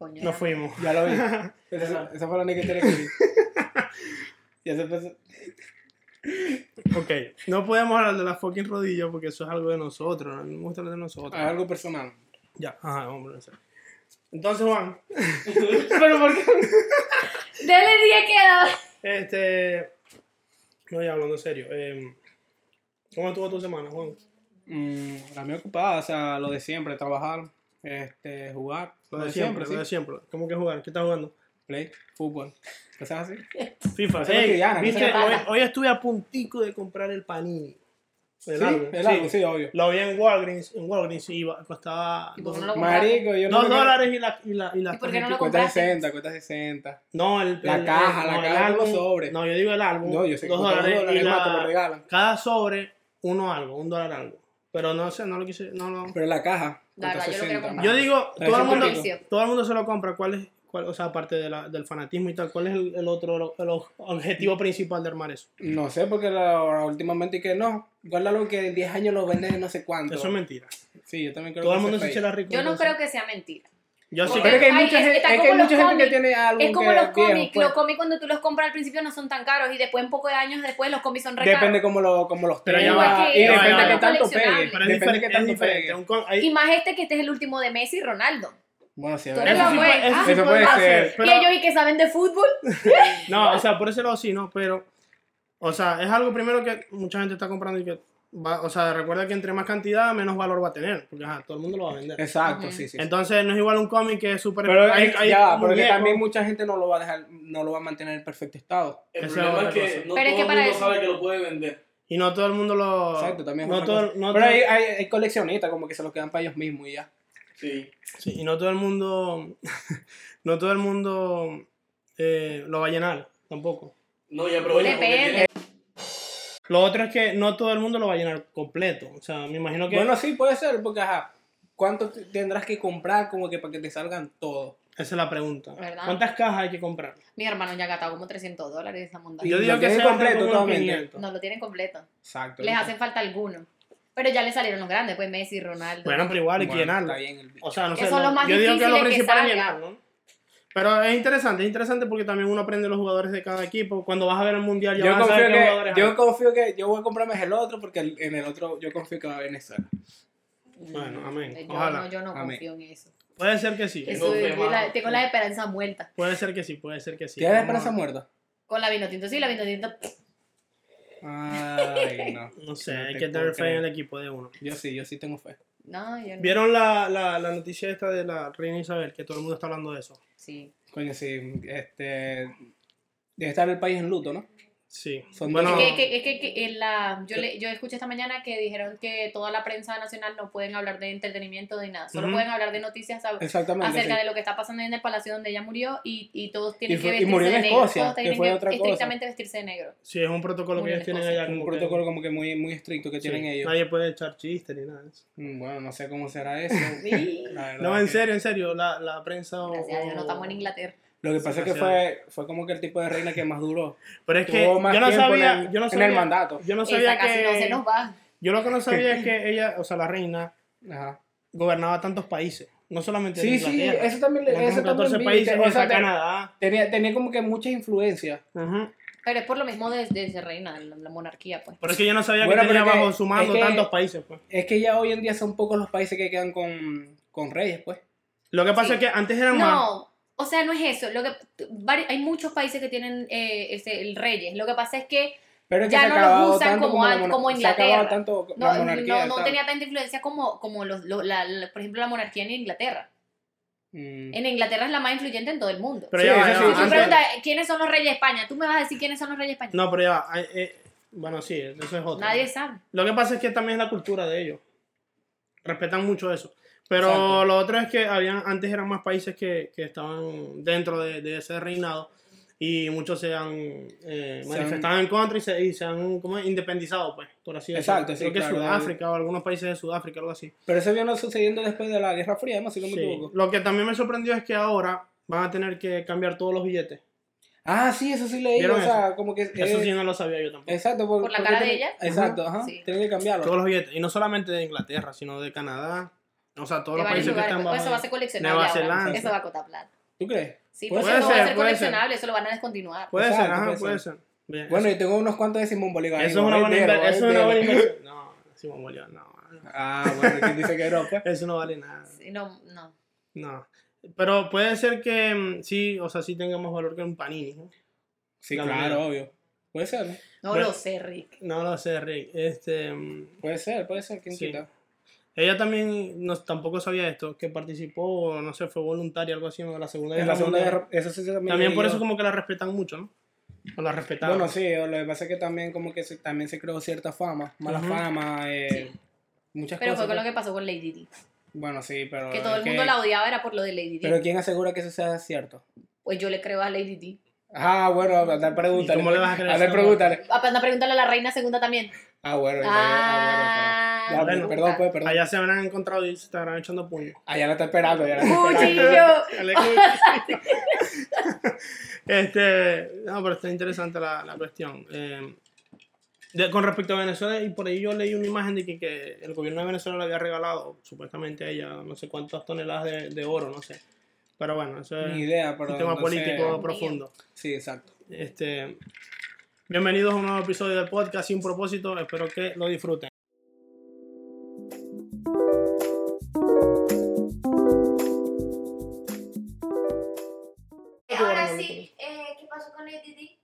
Coño, Nos fuimos. Ya lo vi. esa, esa fue la única historia que vi. Ya se empezó. Ok, no podemos hablar de las fucking rodillas porque eso es algo de nosotros, no me gusta hablar de nosotros. Es algo personal. Ya, ajá, hombre, en serio. Entonces, Juan, Pero ¿por qué? Dele 10 queda. este. No, ya hablando en serio. eh, ¿Cómo estuvo tu semana, Juan? Mm, la mía ocupada, o sea, lo de siempre, trabajar, este, jugar. Lo de siempre, lo de siempre. ¿Cómo que jugar? ¿Qué estás jugando? Play, fútbol. Cosas así. FIFA. Ey, Hoy, estuve a puntico de comprar el panini. El Sí, álbum, el sí. álbum, sí, obvio. Lo vi en Walgreens, en Walgreens y iba- costaba ¿Y no? Marico, yo no dos dólares y la, y la, y las ¿Y por qué no lo Cuesta compraste? 60, cuesta 60. No, el, La el- caja, el- la el caja álbum- sobres. No, yo digo el álbum. No, yo sé que dos dólares, dólares y más, la- te lo regalan. Cada sobre, uno algo, un dólar algo. Pero no sé, no lo quise, no lo... Pero la caja. La cuesta verdad, yo lo quiero 60. comprar. Yo digo, todo el, mundo, todo el mundo se lo compra. ¿Cuál es, cuál, o sea, aparte de la, del fanatismo y tal, cuál es el, el otro, el objetivo principal de armar eso? No sé, porque la, últimamente que no. Guárdalo que en 10 años lo venden en no sé cuánto. Eso es mentira. Sí, yo también creo Todo que el mundo se es echa la rico. Yo no creo que sea mentira. Yo sí Pero es que hay Ay, mucha, es- gente, está es que hay como mucha los gente que cómics. tiene algo Es como que los cómics. pues. Los cómics cuando tú los compras al principio no son tan caros y después, un poco de años después, los cómics son re Depende caros. cómo, lo, cómo los Pero va, que y es depende algo de qué tanto pegue. Pero Depende tanto hay- Y más este que este es el último de Messi y Ronaldo. Bueno, sí, Eso sí puede- eso Ah, sí Eso puede ser. pero- Y ellos y que saben de fútbol. No, o sea, por ese lado sí, no, pero. O sea, es algo primero que mucha gente está comprando y que. Va, o sea, recuerda que entre más cantidad, menos valor va a tener. Porque ajá, todo el mundo lo va a vender. Exacto, sí, sí. sí. Entonces, no es igual un cómic que es súper. Pero hay- hay, ya, porque también mucha gente no lo va a dejar, no lo va a mantener en perfecto estado. El problema es es que cosa. no Pero es todo que el para mundo eso- sabe que lo puede vender. Y no todo el mundo lo. Exacto, también es no todo, no Pero todo- hay, hay, hay coleccionistas como que se los quedan para ellos mismos y ya. Sí. sí, y no todo el mundo. no todo el mundo eh, lo va a llenar tampoco. No, y aprovecha porque Depende. tiene- Lo otro es que no todo el mundo lo va a llenar completo. O sea, me imagino que. Bueno, sí, puede ser, porque ajá, ¿cuánto te- tendrás que comprar como que para que te salgan todos? esa es la pregunta. ¿Verdad? ¿Cuántas cajas hay que comprar? Mi hermano ya ha gastado como 300 dólares esa monda. Yo Lo digo que sea completo como unos totalmente. 500. No lo tienen completo. Exacto. Les hacen falta algunos. Pero ya le salieron los grandes, pues Messi, Ronaldo. Bueno, pero igual hay que llenarlo. está bien el- O sea, no sé. son no- los más yo digo que lo principal es llenar, ¿no? Pero es interesante, es interesante porque también uno aprende los jugadores de cada equipo. Cuando vas a ver el mundial, ya Yo vas a saber confío, qué que, jugadores yo hay. confío que yo voy a comprarme el otro porque en el otro yo confío que va a Venezuela. Bueno, amén. Yo Ojalá. no, yo no Amén. confío en eso. Puede ser que sí. Eso Tengo la- tengo la esperanza muerta. Puede ser que sí, puede ser que sí. ¿Tienes Vamos esperanza muerta? Con la vino tinto, sí, la vino tinto. Ay, no. No sé, No hay que tener fe en el equipo de uno. Yo sí, yo sí tengo fe. No, yo no. ¿Vieron la, la, la noticia esta de la reina Isabel? Que todo el mundo está hablando de eso. Sí. Coño, sí, este... Debe estar el país en luto, ¿no? Sí. Son bueno, Es que, que- es que, que en la, yo, le, yo escuché esta mañana que dijeron que toda la prensa nacional no pueden hablar de entretenimiento ni nada, solo Ujú. pueden hablar de noticias acerca sí. de lo que está pasando en el palacio donde ella murió y, y todos tienen Y fue- que y vestirse murió en de negro. Escocia, todos que tienen fue que otra cosa. estrictamente vestirse de negro. sí, es un protocolo que Murió ellos en tienen allá. un como que- protocolo como que muy, muy estricto que sí, tienen ellos. Nadie puede echar chistes ni nada de eso. Mm, Bueno, no sé cómo será eso. Sí. No, en que- serio, en serio. La, la prensa. o- Gracias a Dios, no estamos en Inglaterra. Lo que pasa es que fue, fue como que el tipo de reina que más duró. Pero es que Tuvo más yo no tiempo sabía. en el, yo no en sabía, el mandato. Yo no sabía Esa casi no se que. nos va. Yo lo que no sabía es que ella, o sea, la reina, Ajá. gobernaba tantos países. No solamente Sí, sí, eso también, le- eso como 14 también países, o sea, Canadá. tenía, tenía como que mucha influencia. Ujú. Pero es por lo mismo de, de ser reina, la, la monarquía, pues. Pero es que yo no sabía Bueno, que tenía que- bajo su mando es que- tantos países, pues. Es que ya hoy en día son pocos los países que quedan con, con reyes, pues. Lo que pasa Sí. es que antes eran más. O sea, no es eso. Lo que, hay muchos países que tienen eh, ese, el reyes. Lo que pasa es que Pero es que Ya no los usan como la como acabado Inglaterra. tanto no, la monarquía. no, tenía tanta influencia como, como los, lo- la- la- por ejemplo, la monarquía en Inglaterra. Mm. En Inglaterra es la más influyente en todo el mundo. Pero Sí, ya va, eso ya sí, va, si tú preguntas quiénes son los reyes de España, tú me vas a decir quiénes son los reyes de España. No, pero ya va. eh, bueno, sí, eso es otro. Nadie sabe. Lo que pasa es que también es la cultura de ellos. Respetan mucho eso. Pero Exacto. lo otro es que habían, antes eran más países que, que estaban dentro de, de ese reinado y muchos se han eh, Se manifestado en contra y se, y se han como independizado, pues, por así decirlo. Exacto, sí, Creo que claro. Sudáfrica o algunos países de Sudáfrica, algo así. Pero eso vino sucediendo después de la Guerra Fría, ¿no? Si no me Sí. equivoco. Lo que también me sorprendió es que ahora van a tener que cambiar todos los billetes. Ah, sí, eso sí leí. ¿Vieron O sea, como que. Eso eh, sí no lo sabía yo tampoco. Exacto. Por, ¿Por la cara de ella? Exacto, ajá. Sí. Tienen que cambiarlo. Todos los billetes. Y no solamente de Inglaterra, sino de Canadá, O sea, todos de los países que están Pues bajo. eso va a ser coleccionable Nueva. Zelanda. Eso va a costar plata. ¿Tú crees? Sí, Puede pues eso no va ser, a ser coleccionable, eso lo van a descontinuar. Puede ser, ajá, puede puede ser. ser. Bien, Bueno, eso, yo tengo unos cuantos de Simón Bolívar. eso es una buena inversión. Eso es una buena inversión. No, Simón Bolívar, no. Ah, bueno, ¿quién dice que no? Pues? Eso no vale nada. Sí, no, no. No. Pero puede ser que mm, sí, o sea, sí tenga más valor que un panini. ¿no? Sí, La claro, obvio. Puede ser, ¿no? No lo sé, Rick. No lo sé, Rick. Este, mm, Puede ser, puede ser, ¿quién Sí. quita? Ella también no, tampoco sabía esto, que participó, no sé, fue voluntaria, algo así, en la Segunda En la segunda guerra, eso sí también. Por yo. eso como que la respetan mucho, ¿no? O la respetaban. Bueno, sí, lo que pasa es que también como que se, también se creó cierta fama, mala fama, eh, muchas Pero cosas. fue con lo pues. que pasó con Lady Di. Bueno, sí, pero... Que todo el mundo que- la odiaba era por lo de Lady Di. Pero ¿quién asegura que eso sea cierto? Pues yo le creo a Lady Di. Ah, bueno, anda pregúntale. ¿Y cómo le vas a creer Anda pregúntale. Ah, Anda a preguntarle a la reina segunda también. Ah, bueno. Ah, ah, bueno, pero- ya, bueno. perdón, pues, perdón. Allá se habrán encontrado y se estarán echando puños. Allá la está esperando, cuchillo. este, no, pero está interesante la, la cuestión. Eh, de- con respecto a Venezuela, y por ahí yo leí una imagen de que, que el gobierno de Venezuela le había regalado, supuestamente a ella, no sé cuántas toneladas de, de oro, no sé. Pero bueno, eso es Ni idea, pero un tema no político sé. profundo. Sí, exacto. Este, bienvenidos a un nuevo episodio del podcast sin propósito. Espero que lo disfruten. Ahora sí, eh, ¿qué pasó con Lady Di?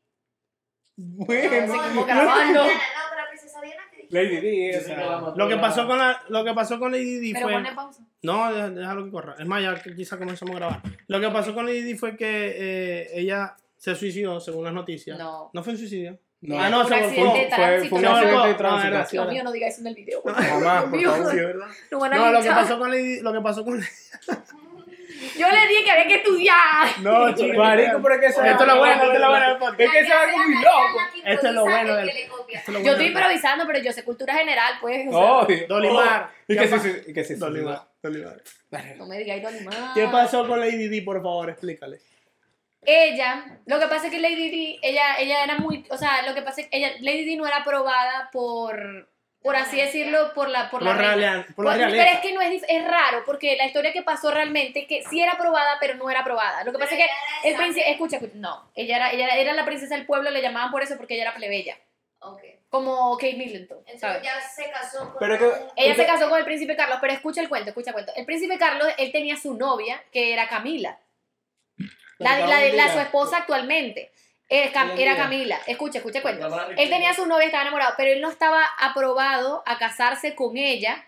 Bueno, No, No, grabando. no, no, la princesa Diana que. Lady Di, o sea, Lo que pasó con la, lo que pasó con Lady Di Pero fue. pone pausa. No, deja- déjalo que corra. Es más, ya que quizá comenzamos a grabar. Lo que pasó con Lady Di fue que eh, ella se suicidó, según las noticias. No. ¿No fue un suicidio? no. Ah, no, Un se volcó. de Fue, tránsito. fue un Se volcó. accidente de Ah, tránsito. era- Dios mío, no diga eso en el video. Jamás, por favor. No No, lo que pasó con Lady lo que pasó con Yo le dije que había que estudiar. No, chico. Marico, pero es que eso Esto es lo bueno, esto es lo bueno del podcast. Es que eso es algo muy loco. Esto es lo bueno del- Yo estoy improvisando, pero yo sé cultura general, pues. o sea, Obvio. Dolimar. Y ¿Qué que y que se Dolimar. Dolimar. No me digáis Dolimar. ¿Qué pasó con Lady Di, por favor? Explícale. Ella, lo que pasa es que Lady Di, ella, ella era muy, o sea, lo que pasa es que ella, Lady Di no era aprobada por, por así decirlo, por la, por Por, la la por la pero es que no es, es raro, porque la historia que pasó realmente, que sí era aprobada, pero no era aprobada. Lo que pasa es que el príncipe, escucha, escucha, no, ella era, ella era, era la princesa del pueblo, le llamaban por eso porque ella era plebeya, Ok. como Kate Middleton, Entonces ¿sabes? ya se casó con. Pero que- Ella se casó con el príncipe Carlos, pero escucha el cuento, escucha el cuento. El príncipe Carlos, él tenía su novia, que era Camila. La, la, de- la, su esposa actualmente. Cam- era. Camila. Escucha, escucha cuento. Él tenía su novia, estaba enamorado, pero él no estaba aprobado a casarse con ella.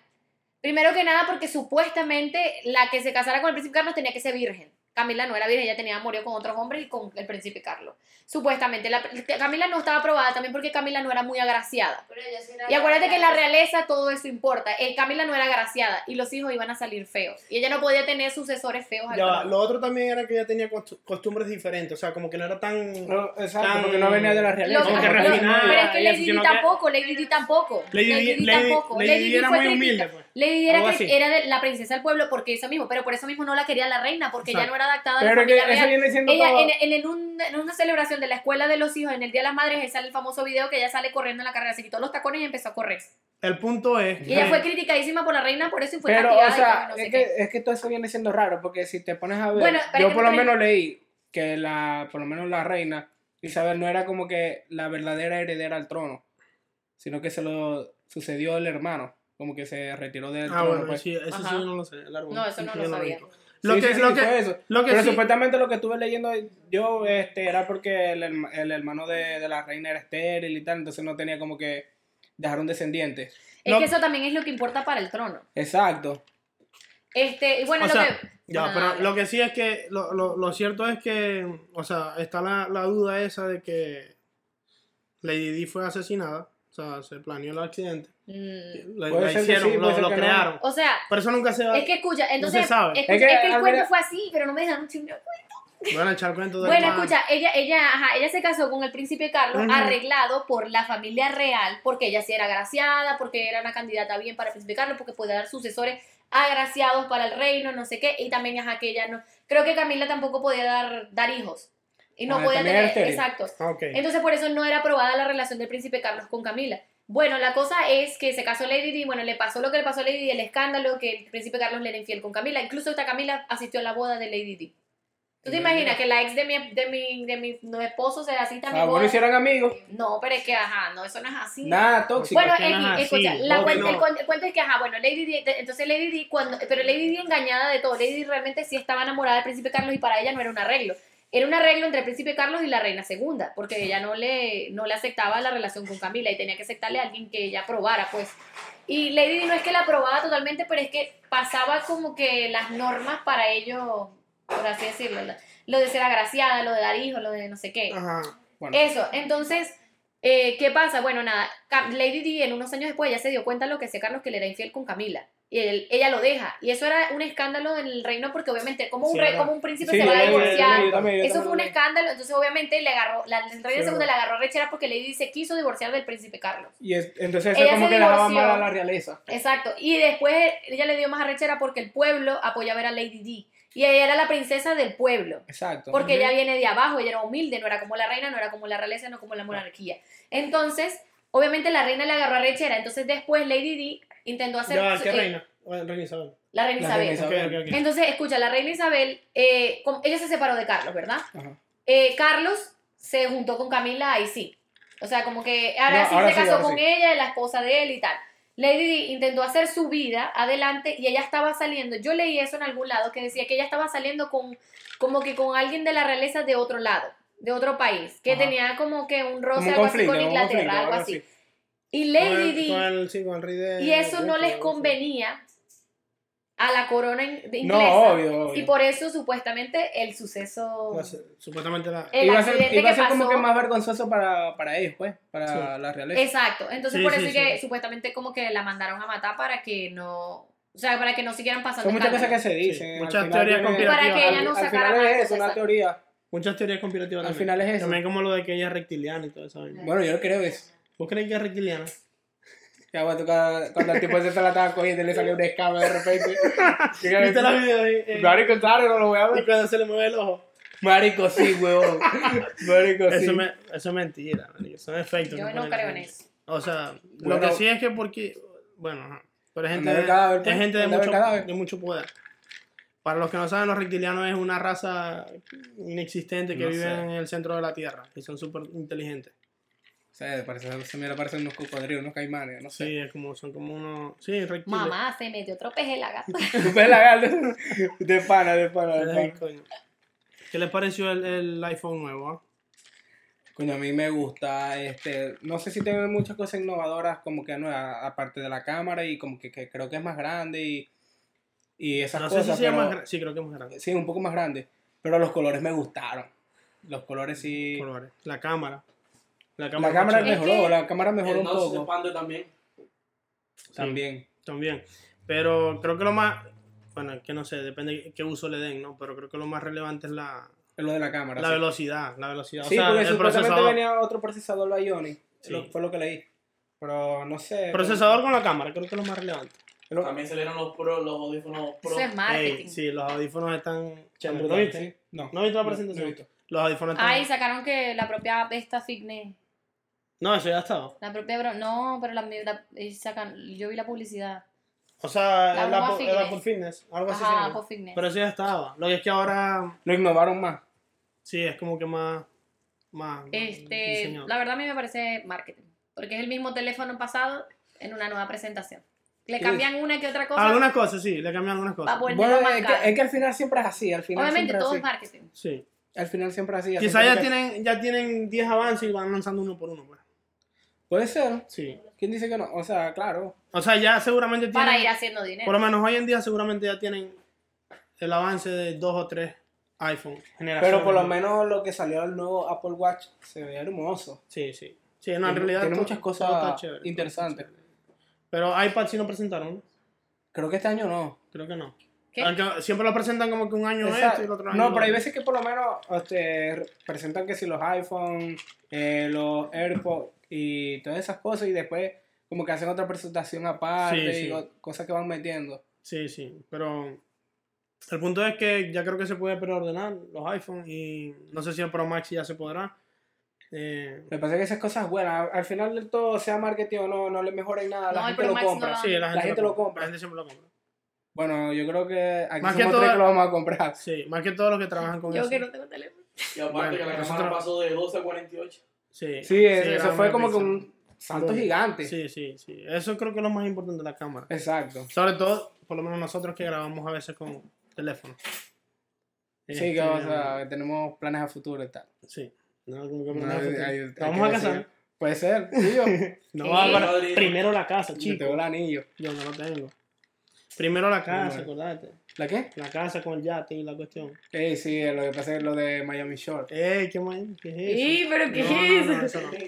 Primero que nada porque supuestamente la que se casara con el príncipe Carlos tenía que ser virgen. Camila no era virgen, ella tenía amorío con otros hombres y con el príncipe Carlos. Supuestamente. La, Camila no estaba aprobada también porque Camila no era muy agraciada. Pero ella sí era Y acuérdate que en la realeza. todo eso importa. Eh, Camila no era agraciada y los hijos iban a salir feos. Y ella no podía tener sucesores feos al Ya. Lo otro también era que ella tenía costu- costumbres diferentes. O sea, como que no era tan. No, exacto, Tan- porque no venía de la realeza. Como que refinada, pero es que Lady Di tampoco, Lady Di tampoco. Lady Di, Lady, tampoco. Lady Di fue muy humilde, pues. Lady era, así. era de la princesa del pueblo porque eso mismo, pero por eso mismo no la quería la reina, porque ella Exacto. no era adaptada a la Pero que familia eso real. viene siendo Ella, todo... en, en, en un- en una celebración de la escuela de los hijos, en el Día de las Madres, ahí sale el famoso video que ella sale corriendo en la carrera, se quitó los tacones y empezó a correr. El punto es. Y ella que- fue criticadísima por la reina por eso y fue Pero, o sea, y no sé es, qué. que, es que todo eso viene siendo raro, porque si te pones a ver, Bueno, yo es que por lo me- menos leí que la, por lo menos la reina Isabel no era como que la verdadera heredera al trono, sino que se lo sucedió el hermano, como que se retiró del Ah, trono. bueno, pues. sí, eso Ajá. sí yo no lo sé. el árbol. No, eso no Sí, lo sabía. Lo sí, que, sí, lo que, eso. lo que Pero sí- supuestamente lo que estuve leyendo yo este, era porque el, el hermano de, de la reina era estéril y tal, entonces no tenía como que dejar un descendiente. Es que eso también es lo que importa para el trono. Exacto. Este, y bueno, O lo sea, que. Ya, pero lo que sí es que lo, lo, lo cierto es que, o sea, está la, la duda esa de que Lady Di fue asesinada, o sea, se planeó el accidente, Mm, que hicieron, sí, lo, lo no. crearon. O sea, Pero eso nunca se va es que escucha, entonces. se sabe. escucha, Es que es que el al cuento fue así, pero no me dejaron chingar. Bueno, echar cuento de Bueno, escucha, ella, ella, ajá, ella se casó con el príncipe Carlos arreglado por la familia real, porque ella sí era agraciada, porque era una candidata bien para el príncipe Carlos, porque podía dar sucesores agraciados para el reino, no sé qué, y también ajá, que ella no, creo que Camila tampoco podía dar, dar hijos, y no Ah, podía tener, exacto. Entonces por eso no era aprobada la relación del príncipe Carlos con Camila. Bueno, la cosa es que se casó Lady Di, bueno, le pasó lo que le pasó a Lady Di, el escándalo que el príncipe Carlos le era infiel con Camila. Incluso esta Camila asistió a la boda de Lady Di. ¿Tú te imaginas que la ex de mi, de mi, de mi no, esposo se asista a mi Ah, boda? bueno, hicieran amigos. No, pero es que, ajá, no, eso no es así. Nada tóxico. Bueno, no es así, escucha, la no, cuenta- no. el, cuen- el cuento es que, ajá, bueno, Lady Di, entonces Lady Di, cuando, pero Lady Di engañada de todo, Lady Di realmente sí estaba enamorada del príncipe Carlos y para ella no era un arreglo. Era un arreglo entre el príncipe Carlos y la reina segunda, porque ella no le, no le aceptaba la relación con Camila y tenía que aceptarle a alguien que ella aprobara, pues. Y Lady Di no es que la aprobaba totalmente, pero es que pasaba como que las normas para ello, por así decirlo, lo de ser agraciada, lo de dar hijos, lo de no sé qué. Ajá. Bueno, Eso, entonces, eh, ¿qué pasa? Bueno, nada, Lady Di en unos años después ya se dio cuenta lo que hacía Carlos que le era infiel con Camila. Y él- ella lo deja. Y eso era un escándalo en el reino porque obviamente como un, Sí, rey, como un príncipe Sí, se yo va a yo divorciar. yo también, yo Eso fue un escándalo, entonces obviamente le agarró, la, el de Sí, segunda le agarró rechera porque Lady se quiso divorciar del príncipe Carlos. Y es- entonces eso Ella como se que dejaba mal a la realeza. Exacto. Y después ella le dio más arrechera porque el pueblo apoyaba a Lady Di. Y ella era la princesa del pueblo. Exacto. Porque ella viene de abajo, ella era humilde, no era como la reina, no era como la realeza, no como la monarquía. Entonces, obviamente la reina le agarró a rechera. Entonces después Lady Di intentó hacer... Ya, ¿qué eh, reina? Bueno, reina Isabel. La reina La Isabel. reina. Entonces, escucha, la reina Isabel, eh, ella se separó de Carlos, ¿verdad? Ajá. Eh, Carlos se juntó con Camila, ahí sí. O sea, como que ahora No, sí ahora se sí, casó con sí. ella, la esposa de él y tal. Lady Di intentó hacer su vida adelante y ella estaba saliendo. Yo leí eso en algún lado que decía que ella estaba saliendo con como que con alguien de la realeza de otro lado, de otro país, que Ajá. tenía como que un roce algo así con Inglaterra, conflicto, algo algo así. así. Y Con Lady el- Di con el- sí, con el rey de- y eso no les convenía a la corona in- de No, inglesa. obvio, obvio. Y por eso supuestamente el suceso No Supuestamente la. el iba a ser, iba a que ser como pasó- que más vergonzoso para, para ellos, pues, para Sí. la realeza. Exacto. Entonces Sí, por sí, eso es que supuestamente como que la mandaron a matar para que no, o sea, para que no siguieran pasando Son muchas cosas que se Sí, dicen. muchas al final teorías conspirativas. Para que ella no al, sacara al final más es eso, una teoría. Muchas teorías conspirativas Al también. final es eso. También como lo de que ella es reptiliana y todo eso. Bueno, yo creo eso. ¿Vos crees que es reptiliana? Ya, bueno, cuando, cuando el tipo se la estaba cogiendo y le salió una escama de repente. ¿Viste la video ahí? eh? Marico, claro, no lo voy a Y ver. cuando se le mueve el ojo. Marico, sí, huevón. Marico, sí. Eso, me, eso es mentira, marico, son efectos. Yo no creo en eso. O sea, lo que sí es que porque. Bueno, ajá, pero es gente, cadáver, pues, es gente de, mucho, de mucho poder. Para los que no saben, los reptilianos es una raza inexistente que No vive sé. en el centro de la Tierra y son súper inteligentes. O sea, parece, se me parecen unos cocodrilos, unos caimanes, no sé. Sí, es como, son como unos. Sí, reptiles. Mamá, se metió otro peje en la gata. Tu pez lagarto. De pana, de pana, de pana. coño. ¿Qué les pareció el, el iPhone nuevo? ah? Coño, a mí me gusta, este, no sé si tiene muchas cosas innovadoras como que nuevas, aparte de la cámara y como que, que creo que es más grande y, y esas No sé cosas, si sea más. Sí, creo que es más grande. sí, un poco más grande, pero los colores me gustaron, los colores sí, Colores. La cámara. La la cámara, cámara Es mejoró, que- la cámara mejoró El un poco, expande también. también, También. Pero creo que lo más. Bueno, es que no sé, depende de qué uso le den, ¿no? Pero creo que lo más relevante es la, es lo de la cámara. la sí. velocidad. La velocidad. Sí, o sea, porque el supuestamente procesador. venía otro procesador Bionic, Sí. lo- fue lo que leí, pero no sé. Procesador con la cámara, creo que es lo más relevante. Lo- También salieron los pro, los audífonos pro. Eso es marketing. Ey, sí, los audífonos están. ¿Lo Sí. viste? No. ¿No viste la No, presentación? no he visto. Los audífonos están. Ay, sacaron que la propia esta Fitness, No, eso ya estaba. la propia bro- no, pero la, la- eh, sacan, yo vi la publicidad. O sea, La el broma Apple, el fitness. Algo así. Ajá. Apple Fitness. Pero eso ya estaba. Lo que es que ahora Lo innovaron más. sí es como que más. más Este, diseñado. la verdad a mí me parece marketing, porque es el mismo teléfono pasado en una nueva presentación. Le Sí. cambian una que otra cosa. Algunas cosas, sí, le cambian algunas cosas. Bueno, es que, es que al final siempre es así, al final Obviamente todo es marketing. Sí. Al final siempre es así. Quizás ya que- tienen, ya tienen 10 avances y van lanzando uno por uno. Pues. Puede ser. Sí. ¿Quién dice que no? O sea, claro. O sea, ya seguramente tienen. Para ir haciendo dinero. Por lo menos hoy en día seguramente ya tienen el avance de dos o tres iPhone. generaciones. Pero por lo menos lo que salió el nuevo Apple Watch se ve hermoso. Sí, sí. Sí, no, en realidad. tiene todo- muchas cosas chévere, interesantes. Pero iPad sí no presentaron. Creo que este año no. Creo que no. ¿Qué? Aunque siempre lo presentan como que un año Exacto. esto y el otro año. No, pero hay veces que por lo menos este, presentan que si los iPhone, eh, los AirPods y todas esas cosas y después como que hacen otra presentación aparte Sí, y sí. cosas que van metiendo. Sí, sí. Pero el punto es que ya creo que se puede preordenar los iPhone y no sé si el Pro Max ya se podrá. Eh, Lo que pasa es que esas cosas buenas, al final del todo, sea marketing o no, no le mejoren nada, la No, gente lo no sí, la gente, gente lo compra. La gente siempre lo compra. Bueno, yo creo que aquí Más que todo- tres que lo vamos a comprar. Sí, más que todos los que trabajan con Yo eso. que no tengo teléfono. Y aparte Bueno, que la nosotros- cámara pasó de 12 a 48. Sí, Sí, eso, fue como que un salto gigante. Sí, sí, sí. Eso creo que es lo más importante de la cámara. Exacto. Sobre todo, por lo menos nosotros que grabamos a veces con teléfono. Sí, que o sea, tenemos planes a futuro y tal. Sí. No, como que No, no, hay- no, hay- hay Nos que vamos a decir. casar. Puede ser, tío. No, Sí. Primero la casa, Yo chico. tengo el anillo. Yo no lo tengo. Primero la casa, Bueno. acordate. ¿La qué? La casa con el yate y la cuestión. Ey, sí, lo que pasa es lo de Miami Shore. Ey, ¿qué, más? ¿Qué es eso? Sí, pero ¿qué No, es no, no, eso? eso no.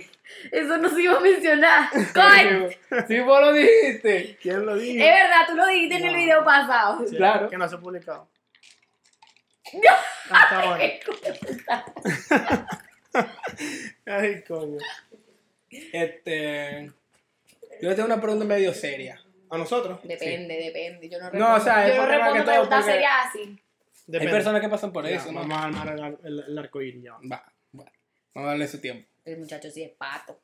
Eso no se iba a mencionar. ¡Coy! Sí, vos lo dijiste. ¿Quién lo dijo? Es verdad, tú lo dijiste en el video pasado. Sí, claro. Que no se ha publicado. Hasta ahora. Ay, coño. Este. Yo le tengo una pregunta medio seria. ¿A nosotros? Depende, depende. Yo no No, o sea, es yo no respondo que preguntas porque- serias así. Hay Depende. personas que pasan por Ya, eso, ¿no? Vamos a armar el, el, el arco iris ya. Va, bueno. Vamos a darle su tiempo. El muchacho sí es pato.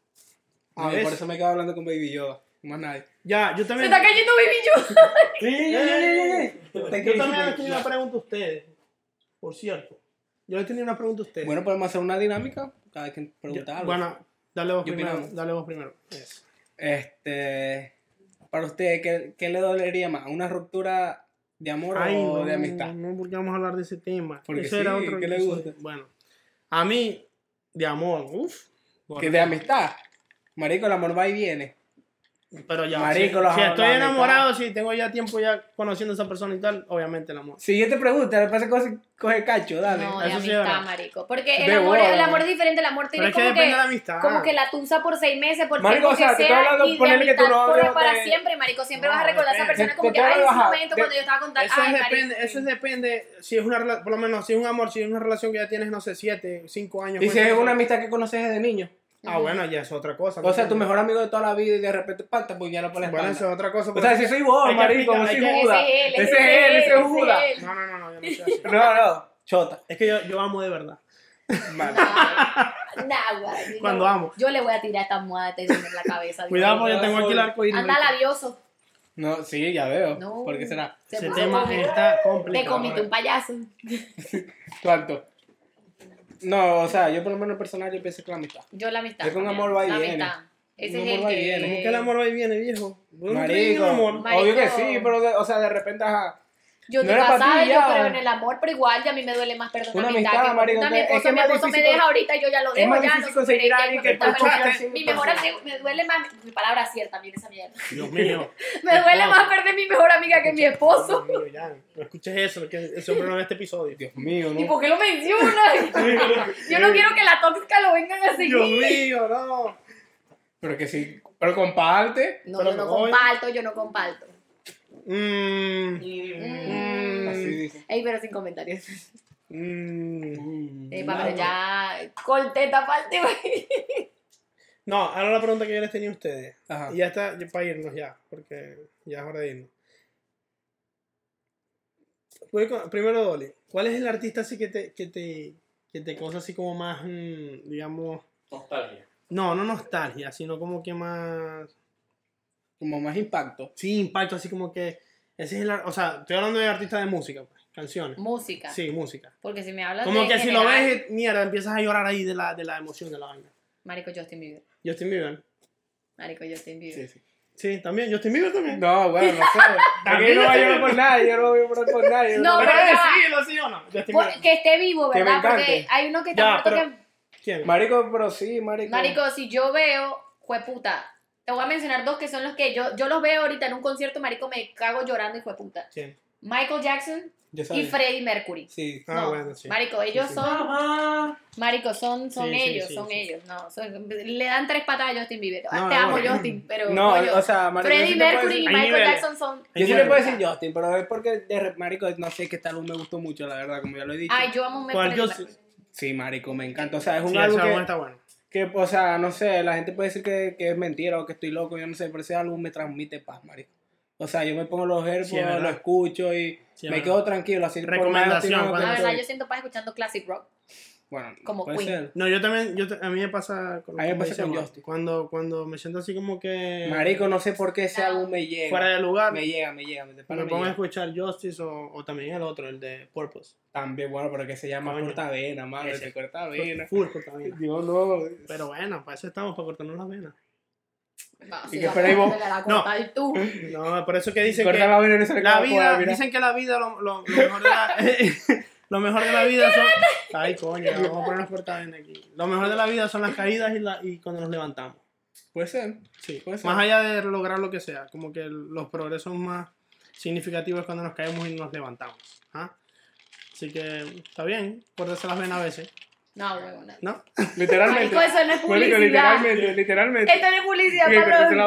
A No, ver. por eso me quedo hablando con Baby Yoda. Más nadie. Ya, yo Se también. está cayendo Baby Yo. Yo también les tenía una pregunta a ustedes. Por cierto. Yo les tenía una pregunta a ustedes. Bueno, podemos hacer una dinámica. Cada quien Yo- pregunta algo. Bueno, dale vos ¿Qué primero. opinamos? Dale vos primero. Eso. Este. Para usted, ¿qué, qué le dolería más? ¿Una ruptura de amor Ay, o no, de amistad? No, porque vamos a hablar de ese tema. Porque Ese sí, era otro ¿qué le episodio. gusta? Bueno, a mí, de amor, uff. Que de amistad. Marico, el amor va y viene. Pero ya, Marico, si, estoy enamorado, si tengo ya tiempo ya conociendo a esa persona y tal, obviamente el amor. Siguiente pregunta, le pasa coge, coge cacho, dale. No, de eso amistad, marico. Porque el De amor, boda. el amor es diferente. El amor Pero tiene es que como depende que, de la amistad. como que la tusa por seis meses, por Marico, tiempo o sea, que te sea, hablando, y de ponele que tu amistad novio corre para siempre, marico. Siempre No, vas a recordar a esa persona como que, ay, ese momento De- cuando yo estaba contando, Eso, ay, depende, marico. eso es depende, si es una por lo menos, si es un amor, si es una relación que ya tienes, no sé, siete, cinco años. Y con si esa es una amistad que conoces desde niño. Ah, bueno, ya es otra cosa. O sea, tu mejor amigo de toda la vida y de repente pacta, pues ya lo pones Bueno, eso es otra cosa. O sea, si soy vos, marico, no soy Judas. Ese es él, Ese es Judas. No, no, no, no, yo no soy así. No, no, chota. Es que yo, yo amo de verdad. Vale. Cuando yo- amo. Yo le voy a tirar esta almohada de en la cabeza. Cuidado yo tengo aquí el arco iris. Anda labioso. No, sí, ya veo. No. ¿Por qué será? Se Ese tema está Te complicado. comiste un payaso. ¿Cuánto? No, o sea, yo por lo menos personal yo pienso que la amistad. Yo la amistad. Es que un amor va y la viene. amistad. Ese Un es el amor va y que... viene. ¿Cómo que el amor va y viene, viejo? ¿Vos no crees en Marico, amor? Marico. obvio que sí, pero de- o sea, de repente, ajá. Yo No estoy era pa' casada ti y yo ya. creo en el amor, pero igual ya a mí me duele más perdonar Una mi amistad. que marico, puta, mi es que esposo, es mi esposo me deja ahorita y yo ya lo es dejo, más ya difícil no conseguir superé, a alguien que Mi mejor amigo, me duele más, mi palabra cierta, viene esa mierda. Dios mío. Me duele más perder mi mejor amiga que mi esposo. Dios mío, ya. No escuches eso, que ese hombre no ve este episodio. Dios mío, ¿Y ¿no? por qué lo mencionas? Yo no quiero que la tóxica lo vengan a Dios seguir. mío, no. Pero que sí. Pero comparte. No, Pero yo no comparto, yo no comparto. Mmm. Mm. Así dice. Ey, pero sin comentarios. Mmm. Eh, para ya corté esta parte, güey. No, ahora la pregunta que yo les tenía a ustedes. Ajá. Y ya está, ya para irnos ya, porque ya es hora de irnos. Con- primero, Dolly, ¿cuál es el artista así que te, que te, que te causa así como más, mm, digamos, Nostalgia. no, no nostalgia, sino como que más, Como más impacto. sí, impacto, así como que, ese es el, o sea, estoy hablando de artistas de música, pues, canciones. Música. Sí, música. Porque si me hablas Como de que si lo ves, mierda, empiezas a llorar ahí de la, de la emoción de la vaina. Marico Justin Bieber. Justin Bieber. Marico Justin Bieber. Sí, sí. Sí, también, Justin Bieber también. No, bueno, no sé. Aquí no va a llorar por nadie, yo no voy a llorar por nadie. No, Pero decilo, ¿sí o no? Justin Por- que esté vivo, Que ¿verdad? Porque hay uno que está Ya, muerto pero- que... ¿Quién? Marico, pero sí, marico. Marico, si yo veo, jueputa, te voy a mencionar dos que son los que yo, yo los veo ahorita en un concierto, marico, me cago llorando y jueputa. ¿Quién? Michael Jackson y. Freddie Mercury. Sí. Ah, no, bueno, sí. marico, ellos sí. son, marico, son, son ellos, sí, son sí. ellos, no, son- le dan tres patadas a Justin Bieber. No, Te no, amo. Justin, pero No, o sea, marico. Freddie Mercury y decir- Michael niveles. Jackson son... Yo sí le puedo decir Justin, pero es porque, de, marico, no sé, que este álbum me gustó mucho, la verdad, como ya lo he dicho. Ay, yo amo a ¿Cuál Freddie Justin? Mercury. Sí, marico, me encanta. O sea, es un Sí, álbum ese álbum que, está bueno. Que, o sea, no sé, la gente puede decir que, que es mentira o que estoy loco, yo no sé, pero ese álbum me transmite paz, marico. O sea, yo me pongo los AirPods, Sí, lo escucho y Sí, me verdad. quedo tranquilo, así por Recomendación, cuando La verdad, yo siento paz escuchando classic rock. Bueno, Como puede Queen. ser. No, yo también, yo te- a mí me pasa con, A mí me pasa con Justice. Cuando, cuando me siento así como que Marico, no sé por qué ese No. álbum me llega. fuera de lugar, Me llega, me llega. Me, me me pongo a escuchar Justice o, o también el otro, el de Purpose. También, bueno, pero que se llama Coño. cortavena, mano. Ese. Ese cortavena. Full también. Dios no. Pero bueno, para eso estamos, para cortarnos las venas. No, Y si que la no. corta y tú. No, por eso que dicen Corta que la vena no la vida, dicen que la vida, lo, lo- lo mejor de la, lo mejor de la vida son... Ay, coño, vamos a ponernos cortavenas aquí. Lo mejor de la vida son las caídas y, la, y cuando nos levantamos. Puede ser. Sí, Puede ser. más allá de lograr lo que sea, como que los progresos más significativos es cuando nos caemos y nos levantamos. ¿ah? Así que está bien, cortarse las venas a veces, No, huevona. ¿no? Literalmente. Marico, eso no es publicidad. literalmente, literalmente. Esto no es publicidad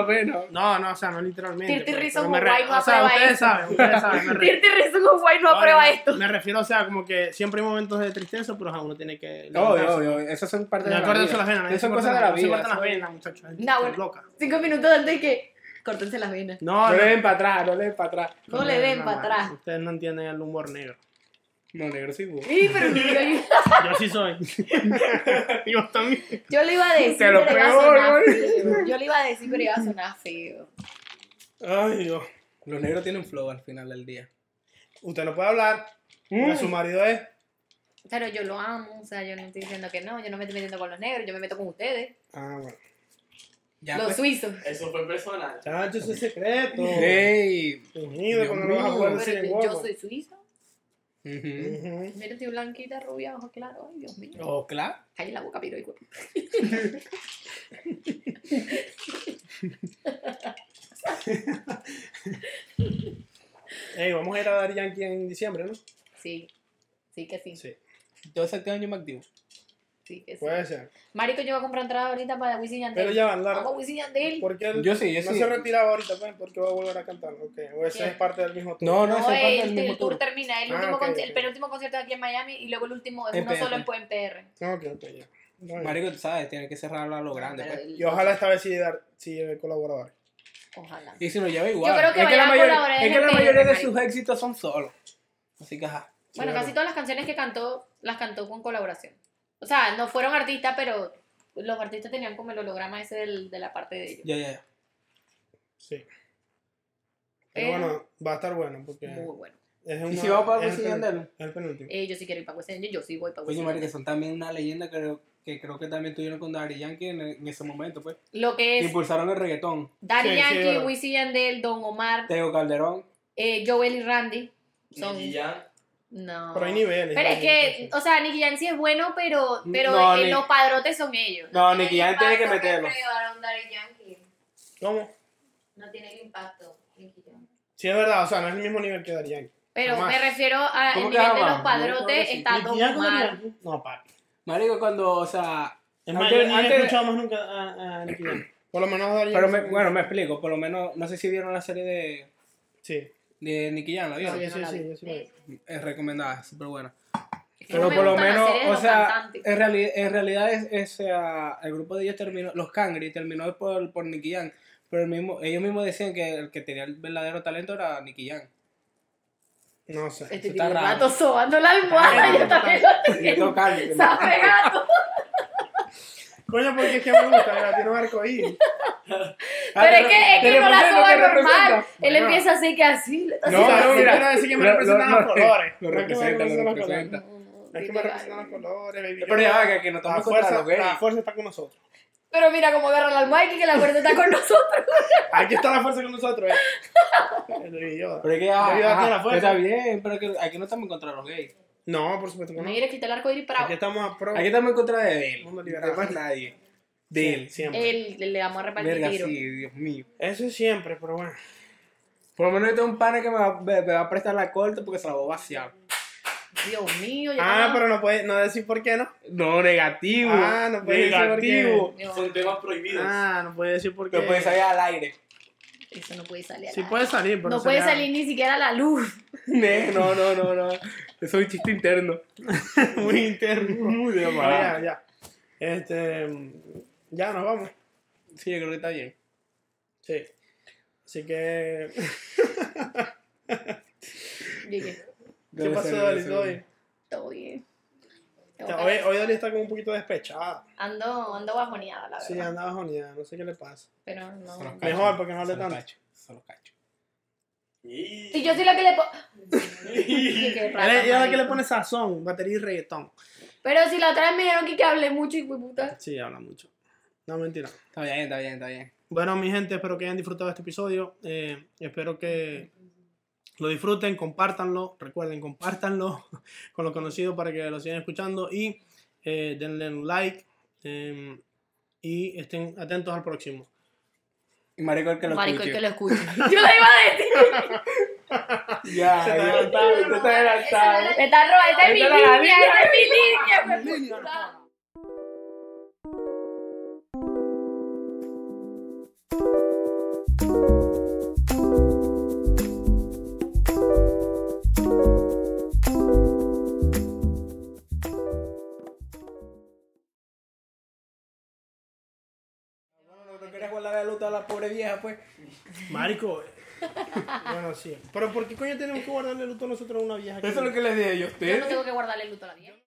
vena. No, no, o sea, no literalmente. Tirti pero- Rizzo pero me Mobile no o sea, aprueba ustedes esto. saben, ustedes saben. Reason of Why no aprueba esto. me refiero, o sea, como que siempre hay momentos de tristeza, pero uno tiene que... Obvio, obvio. Esas son partes Me de la vida. las venas. Esas son no cosas de la no se vida. cortan las venas, muchachos. No, bueno. loca. Cinco minutos antes que... Córtense las venas. No, No le no, den para atrás, no le den para atrás. No le den para no, atrás. Ustedes no entienden el humor negro. No, negro, sí, vos. Sí, pero yo, Yo sí soy. Yo también. yo le iba a decir, pero iba a sonar güey. feo. Yo le iba a decir, pero iba a sonar feo. Ay, Dios. Los negros tienen flow al final del día. Usted no puede hablar. Mm. Su marido es. Pero yo lo amo, o sea, yo no estoy diciendo que no, yo no me estoy metiendo con los negros, yo me meto con ustedes, Ah, bueno. Ya, los pues. suizos. Eso fue personal. Chacho, ese es secreto. Ey. Fingido, Dios cuando no vas a mío. poder decir Pero en yo, soy suiza. Mira, estoy blanquita, rubia, ojos claros. Ay, Dios mío. Oh, claro. Cállate la boca, piro y cuerpo. Ey, vamos a ir a dar Yankee en diciembre, ¿no? Sí, sí que sí, Sí. Yo ese año me activo. Sí que sí. Puede ser. Marico, yo voy a comprar entrada ahorita para Wisin y Yandel. Pero ya van, Lara. Vamos a Wisin y Yandel. ¿Por qué él Yo sí, yo no sí. se retiraba ahorita, pues? Porque va a volver a cantar. Ok. O ese ¿Quién? es parte del mismo tour. No, no, No, ese es parte el, del mismo el tour tour. termina, el, Ah, último ok, conci- el penúltimo concierto aquí en Miami y luego el último es uno solo en, PR. Ok, ok, ya. Bueno. Marico, tú sabes, tiene que cerrarlo a lo grande. Pues. el- Y ojalá esta vez sí, dar, sí lleve colaboradores. Ojalá. Y si nos lleva igual. creo que es que vaya la mayoría, es que la el mayoría de sus éxitos son solos. Así que ajá. Bueno, Sí, casi todas las canciones que cantó, las cantó con colaboración. O sea, no fueron artistas, pero los artistas tenían como el holograma ese del- de la parte de ellos. Ya, ya, ya. Sí. Pero Eh, bueno, va a estar bueno porque Muy bueno. es ¿Y una- si vamos para es el Wisin y pen- Yandel? es el penúltimo. Eh, yo sí quiero ir para y Yandel, yo sí voy para Oye, Wisin y marico, Yandel. son también una leyenda que, creo- que creo que también tuvieron con Daddy Yankee en, en ese momento, pues. Lo que es Impulsaron el reggaetón. Daddy Sí, sí, Yankee, verdad. Wisin y Yandel, Don Omar, Tego Calderón. eh, Joel y Randy. Son... Nicky Jam. No. Pero hay niveles. Pero es que, o sea, Nicky Jam sí es bueno, pero, pero No, eh, Ni- los padrotes son ellos. No, Nicky Jam tiene que meterlo. ¿Cómo? No tiene el impacto. Nicky Jam. Sí, es verdad, o sea, no es el mismo nivel que Daddy Yankee. Pero Jamás. me refiero a ¿Cómo el que nivel de los padrotes, está Nicky Don Omar. No, papi. Marico, cuando, o sea. Es más, antes- yo ni más nunca a, a Nicky Jam. Por lo menos Daddy Pero me- bueno, me explico. Por lo menos, no sé si vieron la serie de, Sí, de Nicky Jam, ¿la vieron? sí, sí, sí lo vi. Es recomendada, súper buena. Es que no Pero me por lo menos, o sea, en realidad, en realidad es, es, ah, el grupo de ellos terminó, los Cangri terminó por, por Nicky Jam, pero el mismo, ellos mismos decían que el que tenía el verdadero talento era Nicky Jam. No sé. Este está gato sobando la almohada, yo también lo Y tengo. Sabe gato. Coño, porque es que me gusta, mira, tiene un arco ahí. Pero es que, es que no la soba normal. Él empieza así que así. No, no, mira. quiero decir que me representan lo- los colores. lo No representa, lo representan los representa. colores. No, no, Es que me representan los colores, baby. Pero ya va, que, que no estamos contra fuerza, los gays. la fuerza está con nosotros. Pero mira cómo agarra la almohada y que la fuerza está con nosotros. Aquí está la fuerza con nosotros. eh. Pero es que Debido a ah, ti ajá, la fuerza. está bien, pero que aquí no estamos en contra de los gays. No, por supuesto que no. Mira, quita el arco iris para Aquí estamos a pro. Aquí estamos en contra de él. Liberal. más nadie. De él. Siempre. él le vamos a repartir Verga, tiro. sí, Dios mío. Eso es siempre, pero bueno. Por lo menos yo tengo un pana que me va, me, me va a prestar la corte porque se la voy a vaciar. Dios mío, ya Ah, pero no puede no decir por qué, ¿no? No, negativo. Ah, no puede decir por qué. Son temas prohibidos. Ah, no puede decir por qué. Que puede salir al aire. Eso no puede salir. a Sí puede salir, pero no puede sería- salir ni siquiera a la luz. No, no, no, no. Eso es un chiste interno. muy interno. Muy de No, ya, ya. Este, ya nos vamos. Sí, yo creo que está bien. Sí. Así que. ¿Qué pasó, Dali? ¿Todo bien? todo bien. Hoy, hoy Dali está como un poquito despechada. Ando, ando bajoneada, la verdad. Sí, anda bajoneada, no sé qué le pasa. Pero no. Los Mejor, porque no hable tanto. cachos, son los cachos. Y... Si yo soy la que le. Ella ella es la que le pone sazón, batería y reggaetón. Pero si la otra vez me dijeron que, que hablé mucho y puta. Sí, habla mucho. No, mentira. Está bien, está bien, está bien. Bueno, mi gente, espero que hayan disfrutado este episodio. Eh, espero que lo disfruten, compártanlo. Recuerden, compártanlo con los conocidos para que lo sigan escuchando. Y eh, denle un like. eh, y estén atentos al próximo. Y marico el que lo Marico, el escuche. que lo escuche. Yo lo iba a decir. Ya, Se adelantaron. Me está robando. Esa es mi línea. es mi línea. Pues. Marico. bueno, sí. Pero ¿por qué coño tenemos que guardarle luto a nosotros a una vieja? Eso es lo que les dije yo a Yo no tengo que guardarle luto a la vieja.